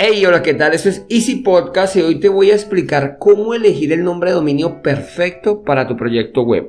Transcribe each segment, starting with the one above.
Hey, hola, ¿qué tal? Esto es Easy Podcast y hoy te voy a explicar cómo elegir el nombre de dominio perfecto para tu proyecto web.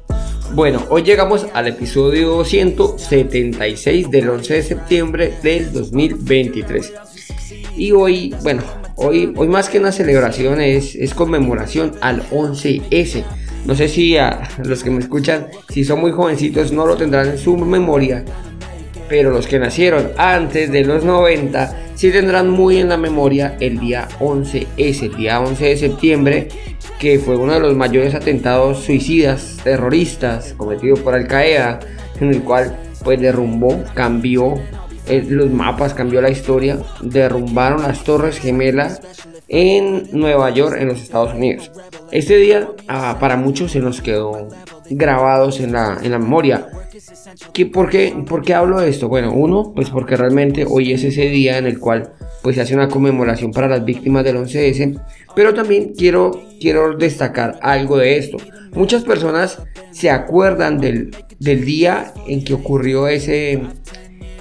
Bueno, hoy llegamos al episodio 176 del 11 de septiembre del 2023. Y hoy, bueno, hoy, hoy más que una celebración es, es conmemoración al 11S. No sé si a los que me escuchan, si son muy jovencitos, no lo tendrán en su memoria. Pero los que nacieron antes de los 90 sí tendrán muy en la memoria el día 11S, el día 11 de septiembre, que fue uno de los mayores atentados suicidas terroristas cometidos por Al Qaeda, en el cual pues derrumbó, cambió eh, los mapas, cambió la historia, derrumbaron las torres gemelas en Nueva York, en los Estados Unidos. Este día ah, para muchos se nos quedó grabados en la, en la memoria. ¿Qué, por, qué, ¿Por qué hablo de esto? Bueno, uno, pues porque realmente hoy es ese día en el cual pues se hace una conmemoración para las víctimas del 11S, pero también quiero, quiero destacar algo de esto. Muchas personas se acuerdan del, del día en que ocurrió ese,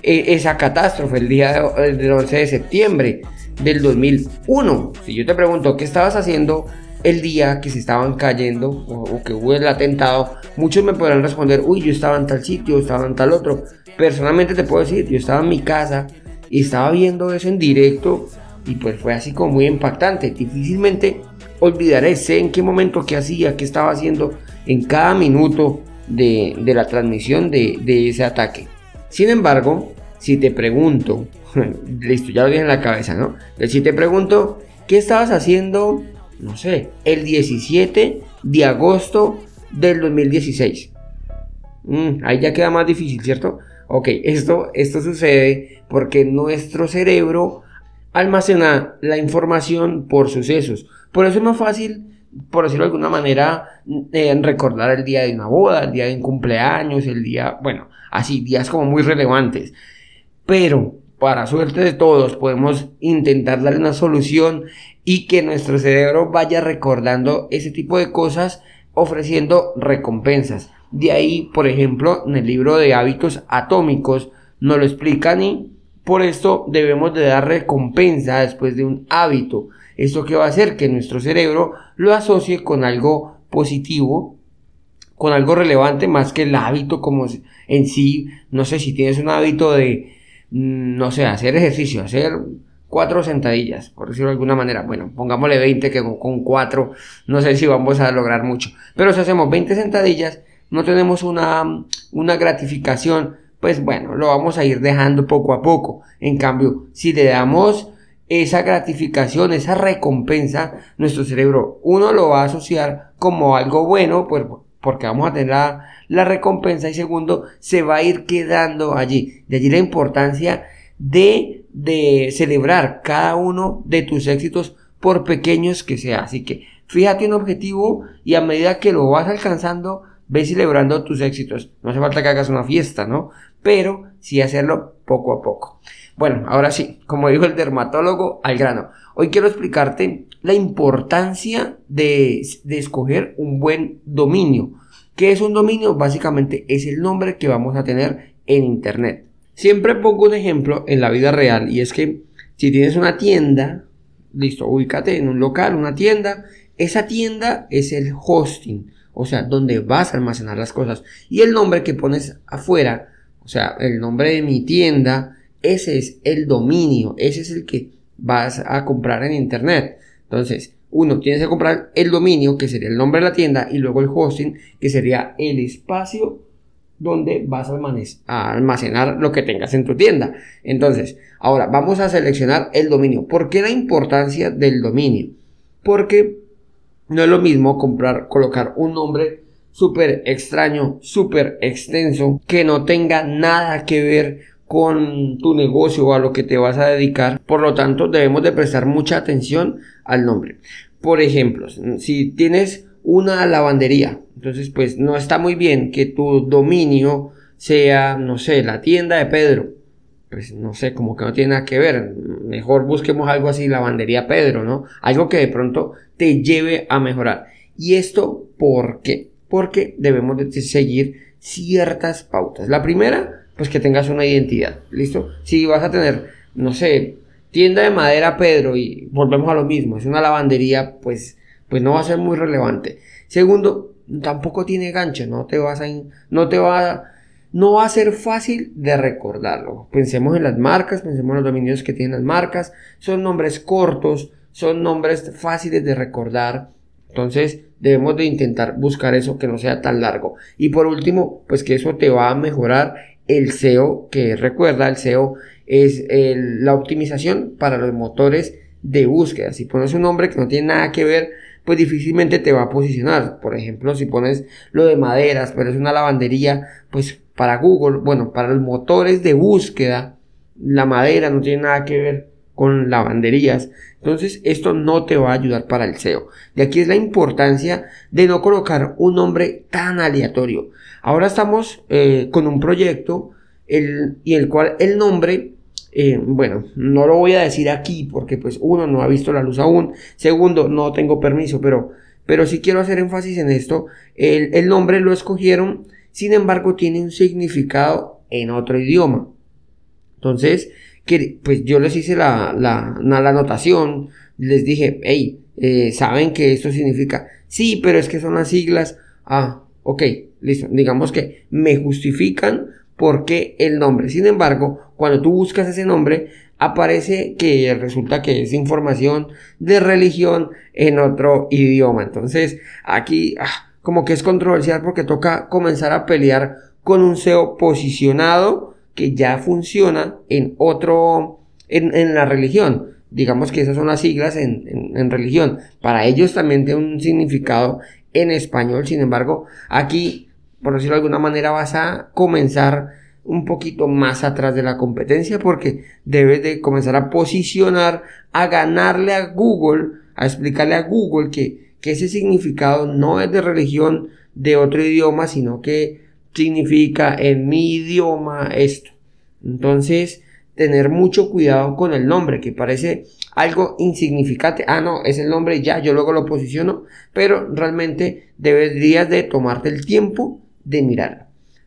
e, esa catástrofe, el día del 11 de septiembre del 2001. Si yo te pregunto, ¿qué estabas haciendo el día que se estaban cayendo o, que hubo el atentado? Muchos me podrán responder, uy, yo estaba en tal sitio, estaba en tal otro. Personalmente te puedo decir, yo estaba en mi casa y estaba viendo eso en directo y pues fue así como muy impactante. Difícilmente olvidaré, sé en qué momento, qué hacía, qué estaba haciendo en cada minuto de, la transmisión de, de, ese ataque. Sin embargo, si te pregunto, listo, ya lo dije en la cabeza, ¿no? si te pregunto, ¿qué estabas haciendo, no sé, el 17 de agosto del 2016? Mm, ahí ya queda más difícil, ¿cierto? Ok, esto, esto sucede porque nuestro cerebro almacena la información por sucesos. Por eso es más fácil, por decirlo de alguna manera, eh, recordar el día de una boda, el día de un cumpleaños, el día, bueno, así, días como muy relevantes. Pero, para suerte de todos, podemos intentar darle una solución y que nuestro cerebro vaya recordando ese tipo de cosas ofreciendo recompensas. De ahí, por ejemplo, en el libro de hábitos atómicos nos lo explican y por esto debemos de dar recompensa después de un hábito. ¿Esto qué va a hacer? Que nuestro cerebro lo asocie con algo positivo, con algo relevante más que el hábito como en sí. No sé si tienes un hábito de, mm, no sé, hacer ejercicio, hacer cuatro sentadillas, por decirlo de alguna manera. Bueno, pongámosle 20 que con cuatro no sé si vamos a lograr mucho. Pero si hacemos 20 sentadillas, no tenemos una, una gratificación pues bueno, lo vamos a ir dejando poco a poco. En cambio, si le damos esa gratificación, esa recompensa, nuestro cerebro, uno lo va a asociar como algo bueno, pues porque vamos a tener la, recompensa y segundo, se va a ir quedando allí. De allí la importancia de, de celebrar cada uno de tus éxitos por pequeños que sea. Así que fíjate un objetivo y a medida que lo vas alcanzando, ve celebrando tus éxitos. No hace falta que hagas una fiesta, ¿no? Pero sí hacerlo poco a poco. Bueno, ahora sí, como dijo el dermatólogo, al grano. Hoy quiero explicarte la importancia de, de escoger un buen dominio. ¿Qué es un dominio? Básicamente es el nombre que vamos a tener en Internet. Siempre pongo un ejemplo en la vida real y es que si tienes una tienda, listo, ubícate en un local, una tienda, esa tienda es el hosting o sea, donde vas a almacenar las cosas. Y el nombre que pones afuera, o sea, el nombre de mi tienda, ese es el dominio, ese es el que vas a comprar en internet. Entonces, uno, tienes que comprar el dominio, que sería el nombre de la tienda, y luego el hosting, que sería el espacio donde vas a almacenar lo que tengas en tu tienda. Entonces, ahora vamos a seleccionar el dominio. ¿Por qué la importancia del dominio? Porque no es lo mismo comprar, colocar un nombre súper extraño, súper extenso, que no tenga nada que ver con tu negocio o a lo que te vas a dedicar. Por lo tanto, debemos de prestar mucha atención al nombre. Por ejemplo, si tienes una lavandería, entonces pues no está muy bien que tu dominio sea, no sé, la tienda de Pedro. Pues no sé, como que no tiene nada que ver. Mejor busquemos algo así, lavandería Pedro, ¿no? Algo que de pronto te lleve a mejorar. ¿Y esto por qué? Porque debemos de seguir ciertas pautas. La primera, pues que tengas una identidad, ¿listo? Si vas a tener, no sé, tienda de madera Pedro y volvemos a lo mismo, es una lavandería, pues, pues no va a ser muy relevante. Segundo, tampoco tiene gancho, no te vas a, no te va, no va a ser fácil de recordarlo. Pensemos en las marcas, pensemos en los dominios que tienen las marcas, son nombres cortos, son nombres fáciles de recordar. Entonces debemos de intentar buscar eso que no sea tan largo. Y por último, pues que eso te va a mejorar el SEO, que recuerda, el SEO es la optimización para los motores de búsqueda. Si pones un nombre que no tiene nada que ver, pues difícilmente te va a posicionar. Por ejemplo, si pones lo de maderas, pero es una lavandería, pues para Google, bueno, para los motores de búsqueda, la madera no tiene nada que ver con lavanderías. Entonces, esto no te va a ayudar para el SEO. De aquí es la importancia de no colocar un nombre tan aleatorio. Ahora estamos eh, con un proyecto el, y el cual el nombre eh, bueno, no lo voy a decir aquí porque pues uno no ha visto la luz aún, segundo no tengo permiso, pero, pero sí quiero hacer énfasis en esto. El, el nombre lo escogieron, sin embargo tiene un significado en otro idioma. Entonces, que, pues yo les hice la, la, la anotación, les dije, hey, eh, ¿saben que esto significa? Sí, pero es que son las siglas. Ah, ok, listo. Digamos que me justifican por qué el nombre. Sin embargo, cuando tú buscas ese nombre, aparece que resulta que es información de religión en otro idioma. Entonces, aquí ah, como que es controversial porque toca comenzar a pelear con un SEO posicionado que ya funciona en otro, en, la religión. Digamos que esas son las siglas en, en religión. Para ellos también tiene un significado en español. Sin embargo, aquí por decirlo de alguna manera, vas a comenzar un poquito más atrás de la competencia porque debes de comenzar a posicionar, a ganarle a Google, a explicarle a Google que, ese significado no es de religión de otro idioma, sino que significa en mi idioma esto. Entonces, tener mucho cuidado con el nombre, que parece algo insignificante. Ah, no, es el nombre ya, yo luego lo posiciono, pero realmente deberías de tomarte el tiempo de mirarlo.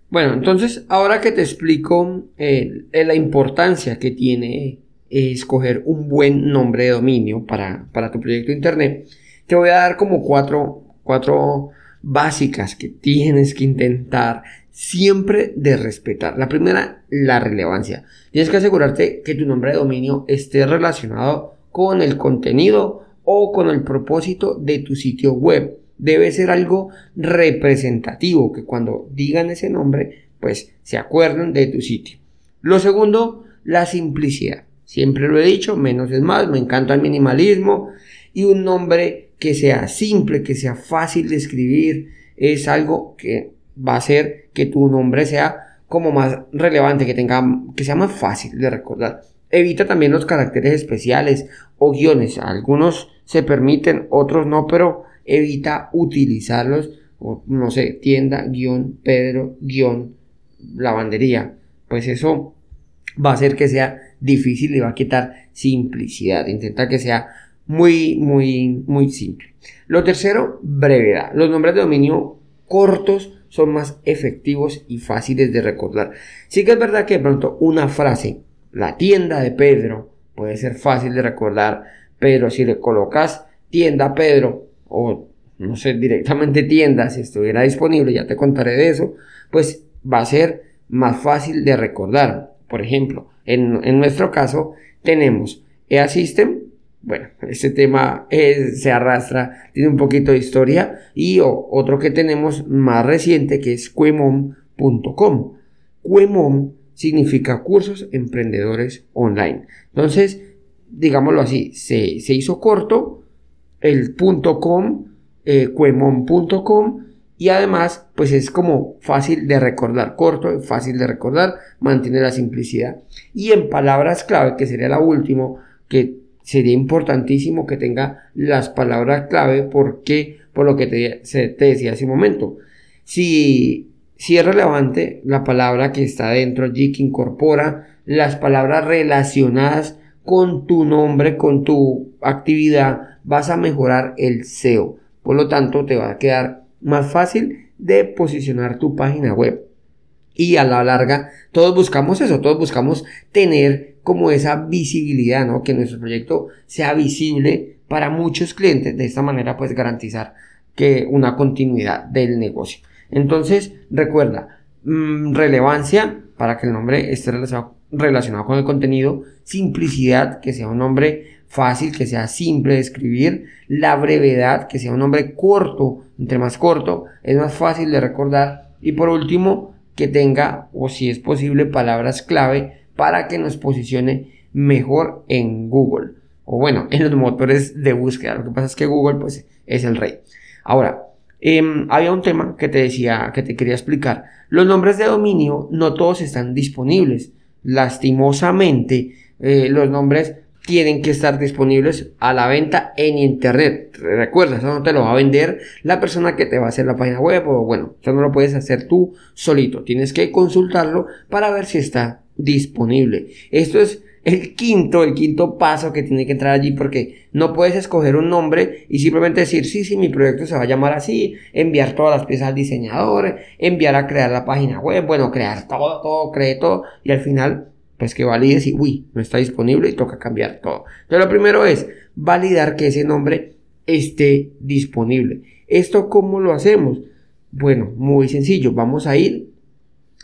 Bueno, entonces ahora que te explico eh, la importancia que tiene eh, escoger un buen nombre de dominio para, para, tu proyecto de internet, te voy a dar como cuatro, cuatro básicas que tienes que intentar siempre de respetar. La primera, la relevancia. Tienes que asegurarte que tu nombre de dominio esté relacionado con el contenido o con el propósito de tu sitio web debe ser algo representativo, que cuando digan ese nombre, pues se acuerden de tu sitio. Lo segundo, la simplicidad. Siempre lo he dicho, menos es más, me encanta el minimalismo y un nombre que sea simple, que sea fácil de escribir, es algo que va a hacer que tu nombre sea como más relevante, que tenga, que sea más fácil de recordar. Evita también los caracteres especiales o guiones. Algunos se permiten, otros no, pero evita utilizarlos, no sé, tienda, guion, Pedro, guion, lavandería. Pues eso va a hacer que sea difícil y va a quitar simplicidad. Intenta que sea muy, muy, muy simple. Lo tercero, brevedad. Los nombres de dominio cortos son más efectivos y fáciles de recordar. Sí que es verdad que de pronto una frase, la tienda de Pedro, puede ser fácil de recordar, pero si le colocas tienda Pedro o no sé, directamente tienda, si estuviera disponible, ya te contaré de eso, pues va a ser más fácil de recordar. Por ejemplo, en, nuestro caso tenemos EA-System, bueno, este tema se arrastra, tiene un poquito de historia, y otro que tenemos más reciente que es Cuemom.com. Cuemom significa cursos emprendedores online. Entonces, digámoslo así, se, se hizo corto, el .com, eh, cuemon.com y además pues es como fácil de recordar, corto, fácil de recordar, mantiene la simplicidad. Y en palabras clave, que sería la última, que sería importantísimo que tenga las palabras clave porque por lo que te, te decía hace un momento. Si, si es relevante la palabra que está dentro allí, que incorpora las palabras relacionadas con tu nombre, con tu actividad, vas a mejorar el SEO. Por lo tanto, te va a quedar más fácil de posicionar tu página web. Y a la larga, todos buscamos eso, todos buscamos tener como esa visibilidad, ¿no? Que nuestro proyecto sea visible para muchos clientes. De esta manera, pues garantizar que una continuidad del negocio. Entonces, recuerda, mm, relevancia para que el nombre esté relacionado, relacionado con el contenido, simplicidad, que sea un nombre fácil, que sea simple de escribir, la brevedad, que sea un nombre corto, entre más corto, es más fácil de recordar y por último, que tenga o si es posible palabras clave para que nos posicione mejor en Google o bueno, en los motores de búsqueda. Lo que pasa es que Google pues es el rey. Ahora, em, había un tema que te decía, que te quería explicar. Los nombres de dominio no todos están disponibles. Lastimosamente, eh, los nombres tienen que estar disponibles a la venta en internet. Recuerda, eso no te lo va a vender la persona que te va a hacer la página web o bueno, eso no lo puedes hacer tú solito. Tienes que consultarlo para ver si está disponible. Esto es el quinto, el quinto paso que tiene que entrar allí porque no puedes escoger un nombre y simplemente decir, sí, sí, mi proyecto se va a llamar así, enviar todas las piezas al diseñador, enviar a crear la página web, bueno, crear todo, todo, cree todo y al final pues que valides y, uy, no está disponible y toca cambiar todo. Entonces lo primero es validar que ese nombre esté disponible. ¿Esto cómo lo hacemos? Bueno, muy sencillo, vamos a ir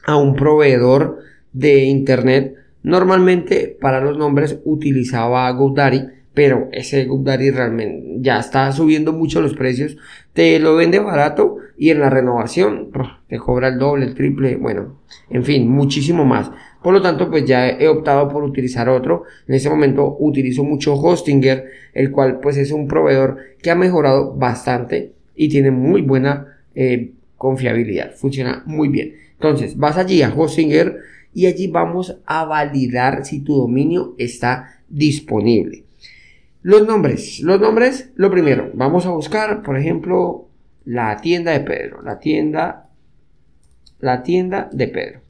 a un proveedor de internet. Normalmente para los nombres utilizaba GoDaddy, pero ese GoDaddy realmente ya está subiendo mucho los precios. Te lo vende barato y en la renovación te cobra el doble, el triple, bueno, en fin, muchísimo más. Por lo tanto, pues ya he optado por utilizar otro. En ese momento utilizo mucho Hostinger, el cual pues es un proveedor que ha mejorado bastante y tiene muy buena eh, confiabilidad. Funciona muy bien. Entonces, vas allí a Hostinger y allí vamos a validar si tu dominio está disponible. Los nombres, los nombres, lo primero, vamos a buscar, por ejemplo, la tienda de Pedro, la tienda, la tienda de Pedro.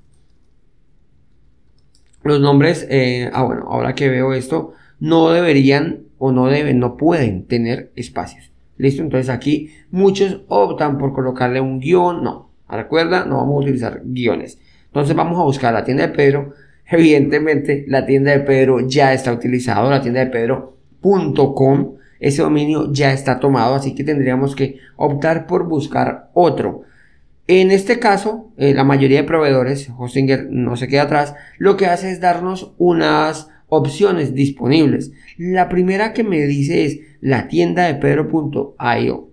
Los nombres, eh, ah bueno, ahora que veo esto, no deberían o no deben, no pueden tener espacios. Listo, entonces aquí muchos optan por colocarle un guion, no, recuerda, no vamos a utilizar guiones. Entonces vamos a buscar la tienda de Pedro. Evidentemente la tienda de Pedro ya está utilizado, la tienda de Pedro.com. Ese dominio ya está tomado, así que tendríamos que optar por buscar otro. En este caso, eh, la mayoría de proveedores, Hostinger no se queda atrás, lo que hace es darnos unas opciones disponibles. La primera que me dice es la tienda de pedro.io.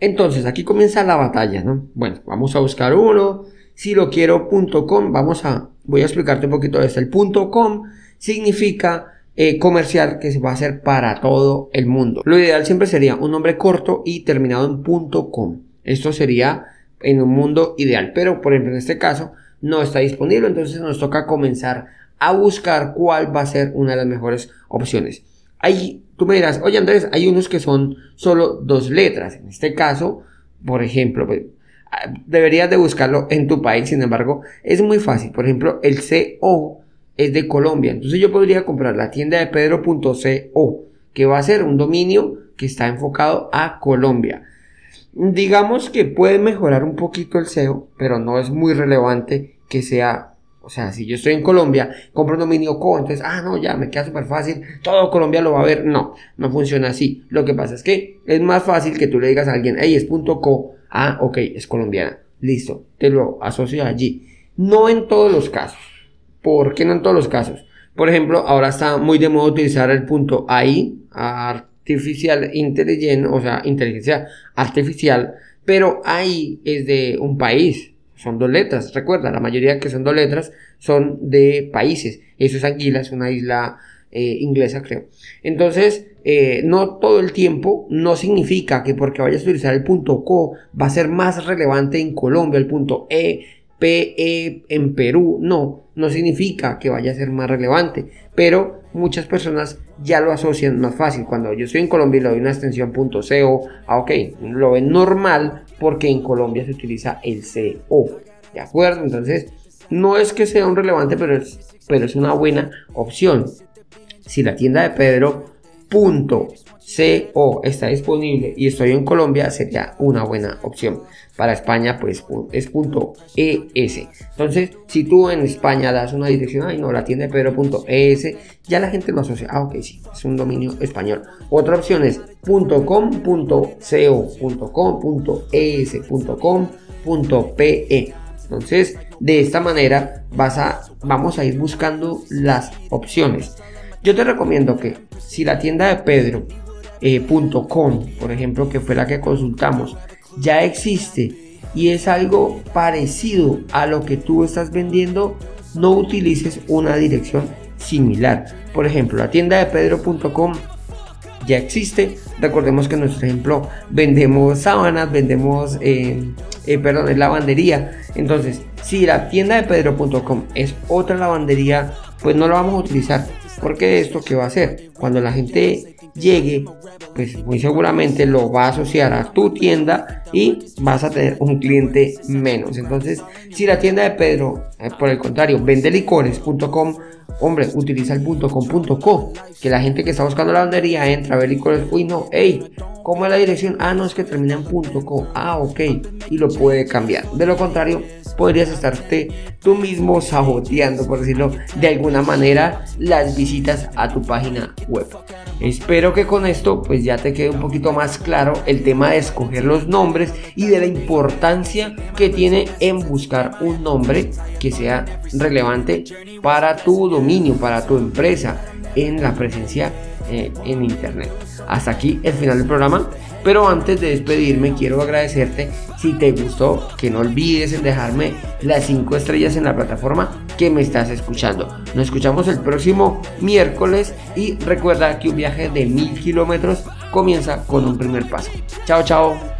Entonces, aquí comienza la batalla, ¿no? Bueno, vamos a buscar uno, si lo quiero .com, vamos a, voy a explicarte un poquito de esto. El .com significa eh, comercial que se va a hacer para todo el mundo. Lo ideal siempre sería un nombre corto y terminado en .com. Esto sería en un mundo ideal, pero por ejemplo en este caso no está disponible, entonces nos toca comenzar a buscar cuál va a ser una de las mejores opciones. Ahí tú me dirás, oye Andrés, hay unos que son solo dos letras. En este caso, por ejemplo, pues, deberías de buscarlo en tu país, sin embargo, es muy fácil. Por ejemplo, el CO es de Colombia. Entonces yo podría comprar la tienda de pedro.co, que va a ser un dominio que está enfocado a Colombia. Digamos que puede mejorar un poquito el SEO, pero no es muy relevante que sea o sea, si yo estoy en Colombia, compro un dominio co, entonces, ah, no, ya me queda súper fácil, todo Colombia lo va a ver. No, no funciona así. Lo que pasa es que es más fácil que tú le digas a alguien, hey, es .co, ah, ok, es colombiana, listo, te lo asocio allí. No en todos los casos. ¿Por qué no en todos los casos? Por ejemplo, ahora está muy de moda utilizar el punto AI, artificial intelligent, o sea, inteligencia artificial, pero AI es de un país, son dos letras, recuerda, la mayoría que son dos letras son de países, eso es Anguila, es una isla eh, inglesa creo. Entonces, eh, no todo el tiempo, no significa que porque vayas a utilizar el punto co va a ser más relevante en Colombia el punto e, PE en Perú, no, no significa que vaya a ser más relevante, pero muchas personas ya lo asocian más fácil. Cuando yo estoy en Colombia y le doy una extensión .co, ah, ok, lo ven normal porque en Colombia se utiliza el CO, ¿de acuerdo? Entonces, no es que sea un relevante, pero es, pero es una buena opción. Si la tienda de Pedro .co está disponible y estoy en Colombia, sería una buena opción. Para España, pues es .es. Entonces, si tú en España das una dirección, ay no, la tienda de Pedro.es, ya la gente lo asocia. Ah, ok, sí, es un dominio español. Otra opción es .com, .co, .com, .es, .pe. Entonces, de esta manera vas a, vamos a ir buscando las opciones. Yo te recomiendo que si la tienda de Pedro.com, eh, por ejemplo, que fue la que consultamos, ya existe y es algo parecido a lo que tú estás vendiendo, no utilices una dirección similar. Por ejemplo, la tienda de pedro.com ya existe. Recordemos que en nuestro ejemplo vendemos sábanas, vendemos, eh, eh, perdón, es lavandería. Entonces, si la tienda de pedro.com es otra lavandería, pues no la vamos a utilizar. Porque esto que va a hacer, cuando la gente llegue, pues muy seguramente lo va a asociar a tu tienda y vas a tener un cliente menos. Entonces, si la tienda de Pedro, eh, por el contrario, vende licores.com, hombre, utiliza el .com.co, que la gente que está buscando la lavandería entra a ver licores, uy no, hey, ¿cómo es la dirección? Ah, no, es que termina en .co, ah, ok, y lo puede cambiar. De lo contrario, podrías estarte tú mismo saboteando, por decirlo de alguna manera, las visitas a tu página web. Espero que con esto pues ya te quede un poquito más claro el tema de escoger los nombres y de la importancia que tiene en buscar un nombre que sea relevante para tu dominio, para tu empresa en la presencia eh, en internet. Hasta aquí el final del programa. Pero antes de despedirme, quiero agradecerte si te gustó, que no olvides dejarme las 5 estrellas en la plataforma que me estás escuchando. Nos escuchamos el próximo miércoles y recuerda que un viaje de mil kilómetros comienza con un primer paso. Chao, chao.